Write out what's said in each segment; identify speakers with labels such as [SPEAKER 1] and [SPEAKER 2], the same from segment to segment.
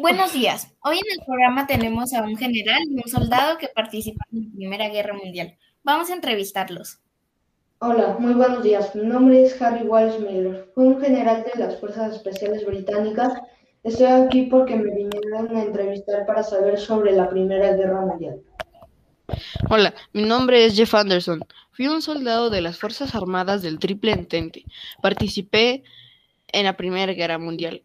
[SPEAKER 1] Buenos días. Hoy en el programa tenemos a un general y un soldado que participaron en la Primera Guerra Mundial. Vamos a entrevistarlos.
[SPEAKER 2] Hola, muy buenos días. Mi nombre es Harry Wallace Miller. Fui un general de las Fuerzas Especiales Británicas. Estoy aquí porque me vinieron a entrevistar para saber sobre la Primera Guerra Mundial.
[SPEAKER 3] Hola, mi nombre es Jeff Anderson. Fui un soldado de las Fuerzas Armadas del Triple Entente. Participé en la Primera Guerra Mundial.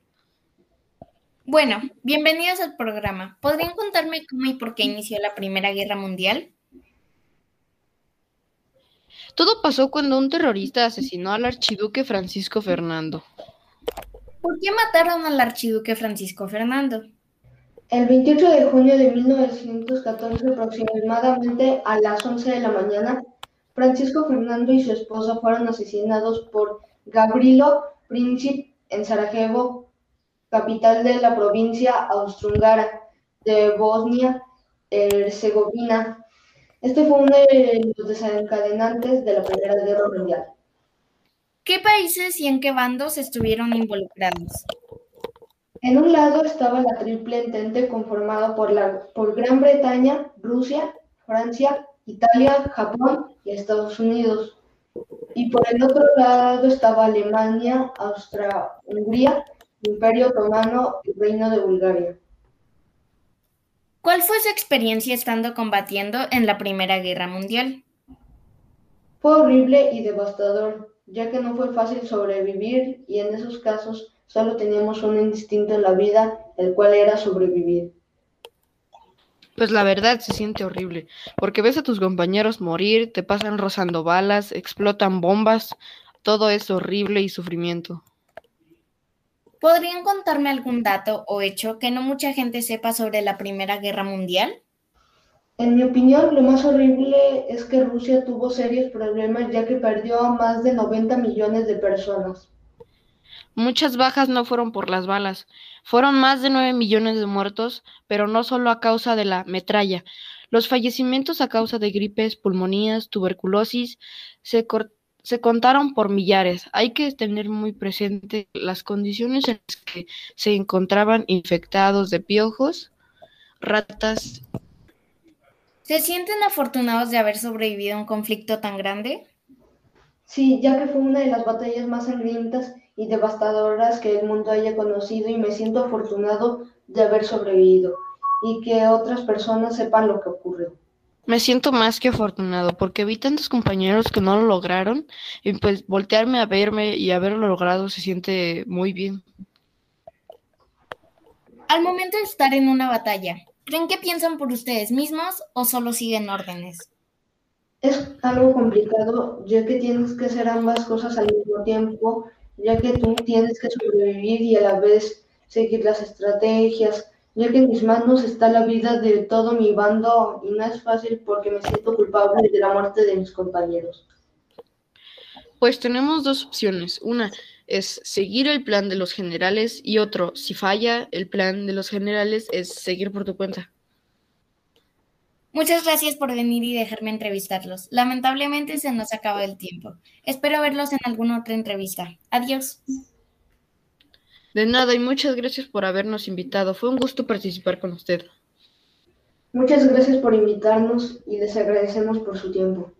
[SPEAKER 1] Bueno, bienvenidos al programa. ¿Podrían contarme cómo y por qué inició la Primera Guerra Mundial?
[SPEAKER 3] Todo pasó cuando un terrorista asesinó al archiduque Francisco Fernando.
[SPEAKER 1] ¿Por qué mataron al archiduque Francisco Fernando?
[SPEAKER 2] El 28 de junio de 1914, aproximadamente a las 11 de la mañana, Francisco Fernando y su esposa fueron asesinados por Gabrilo Princip en Sarajevo, capital de la provincia austrohúngara de Bosnia-Herzegovina. Este fue uno de los desencadenantes de la Primera Guerra Mundial.
[SPEAKER 1] ¿Qué países y en qué bandos estuvieron involucrados?
[SPEAKER 2] En un lado estaba la Triple Entente conformada por, la, por Gran Bretaña, Rusia, Francia, Italia, Japón y Estados Unidos. Y por el otro lado estaba Alemania, Austria-Hungría, Imperio Otomano y Reino de Bulgaria.
[SPEAKER 1] ¿Cuál fue su experiencia estando combatiendo en la Primera Guerra Mundial?
[SPEAKER 2] Fue horrible y devastador, ya que no fue fácil sobrevivir y en esos casos solo teníamos un instinto en la vida, el cual era sobrevivir.
[SPEAKER 3] Pues la verdad se siente horrible, porque ves a tus compañeros morir, te pasan rozando balas, explotan bombas, todo es horrible y sufrimiento.
[SPEAKER 1] ¿Podrían contarme algún dato o hecho que no mucha gente sepa sobre la Primera Guerra Mundial?
[SPEAKER 2] En mi opinión, lo más horrible es que Rusia tuvo serios problemas ya que perdió a más de 90 millones de personas.
[SPEAKER 3] Muchas bajas no fueron por las balas, fueron más de 9 millones de muertos, pero no solo a causa de la metralla. Los fallecimientos a causa de gripes, pulmonías, tuberculosis se cortaron se contaron por millares. Hay que tener muy presente las condiciones en las que se encontraban infectados de piojos, ratas.
[SPEAKER 1] ¿Se sienten afortunados de haber sobrevivido a un conflicto tan grande?
[SPEAKER 2] Sí, ya que fue una de las batallas más sangrientas y devastadoras que el mundo haya conocido y me siento afortunado de haber sobrevivido y que otras personas sepan lo que ocurrió.
[SPEAKER 3] Me siento más que afortunado porque vi tantos compañeros que no lo lograron y pues voltearme a verme y haberlo logrado se siente muy bien.
[SPEAKER 1] Al momento de estar en una batalla, ¿creen que piensan por ustedes mismos o solo siguen órdenes?
[SPEAKER 2] Es algo complicado ya que tienes que hacer ambas cosas al mismo tiempo, ya que tú tienes que sobrevivir y a la vez seguir las estrategias, ya que en mis manos está la vida de todo mi bando y no es fácil porque me siento culpable de la muerte de mis compañeros.
[SPEAKER 3] Pues tenemos dos opciones. Una es seguir el plan de los generales y otro, si falla el plan de los generales, es seguir por tu cuenta.
[SPEAKER 1] Muchas gracias por venir y dejarme entrevistarlos. Lamentablemente se nos acaba el tiempo. Espero verlos en alguna otra entrevista. Adiós.
[SPEAKER 3] De nada y muchas gracias por habernos invitado. Fue un gusto participar con usted.
[SPEAKER 2] Muchas gracias por invitarnos y les agradecemos por su tiempo.